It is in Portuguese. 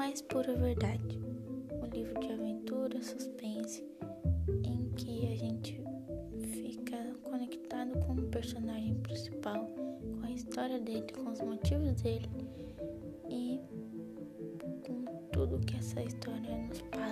mais pura verdade. Um livro de aventura, suspense, em que a gente fica conectado com o personagem principal, com a história dele, com os motivos dele e com tudo que essa história nos passa.